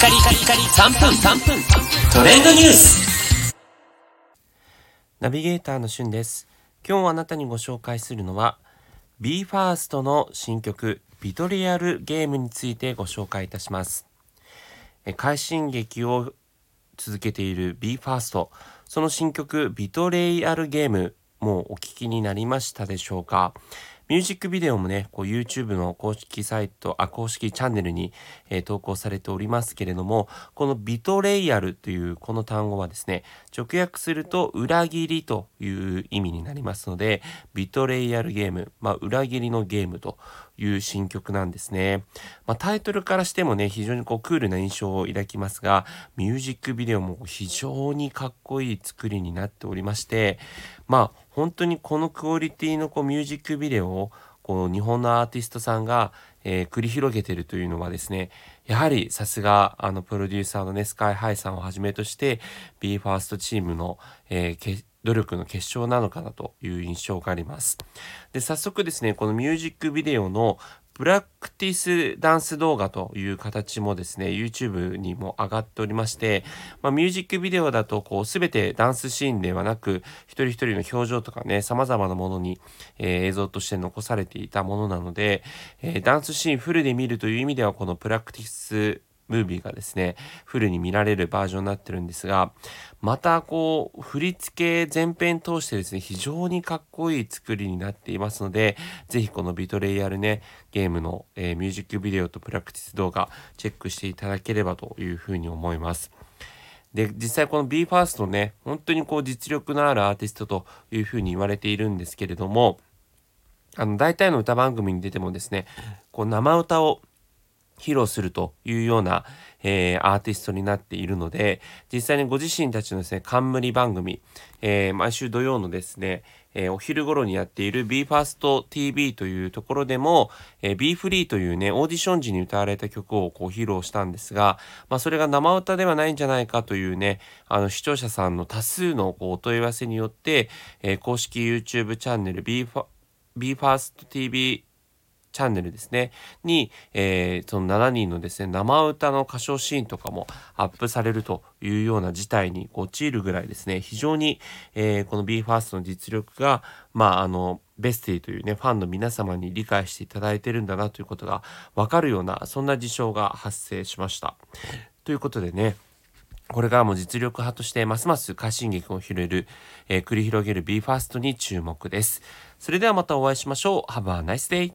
カリカリカリ3分3分トレンドニュースナビゲーターのしゅんです。今日あなたにご紹介するのは BE:FIRST の新曲ビトリアルゲームについてご紹介いたします。快進撃を続けている BE:FIRST その新曲ビトレイアルゲームもうお聞きになりましたでしょうか？ミュージックビデオもね、こう YouTube の公式サイト、あ、公式チャンネルに、えー投稿されておりますけれども、このビトレイアルというこの単語はですね、直訳すると裏切りという意味になりますので、ビトレイアルゲーム、まあ裏切りのゲームという新曲なんですね。まあタイトルからしてもね、非常にこうクールな印象を抱きますが、ミュージックビデオも非常にかっこいい作りになっておりまして、まあ本当にこのクオリティのこうミュージックビデオをこう日本のアーティストさんが、えー繰り広げてるというのはですねやはりさすがあのプロデューサーのねスカイハイさんをはじめとして BE:FIRST チームの、えー努力の結晶なのかなという印象があります。で早速ですねこのミュージックビデオのプラクティスダンス動画という形もですね YouTube にも上がっておりまして、まあ、ミュージックビデオだとこう全てダンスシーンではなく一人一人の表情とかね様々なものに、えー映像として残されていたものなので、えーダンスシーンフルで見るという意味ではこのプラクティスムービーがですねフルに見られるバージョンになってるんですがまたこう振り付け全編通してですね非常にかっこいい作りになっていますのでぜひこのビトレイヤルねゲームの、えーミュージックビデオとプラクティス動画チェックしていただければというふうに思います。で実際この BE:FIRST ね本当にこう実力のあるアーティストというふうに言われているんですけれどもあの大体の歌番組に出てもですねこう生歌を披露するというような、えーアーティストになっているので実際にご自身たちのですね冠番組、えー毎週土曜のですね、えーお昼頃にやっている BE:FIRSTTV というところでも、えー、BeFree というねオーディション時に歌われた曲をこう披露したんですが、まあ、それが生歌ではないんじゃないかというねあの視聴者さんの多数のこうお問い合わせによって、え公式 YouTube チャンネル BE:FIRST BE:FIRSTTV チャンネルですねに、えーその7人のですね生歌の歌唱シーンとかもアップされるというような事態に陥るぐらいですね非常に、えーこの BE:FIRST の実力がまああのベスティというねファンの皆様に理解していただいてるんだなということが分かるようなそんな事象が発生しました。ということでねこれからも実力派としてますます快進撃を広げる、えー繰り広げる BE:FIRST に注目です。それではまたお会いしましょう。Have a nice day!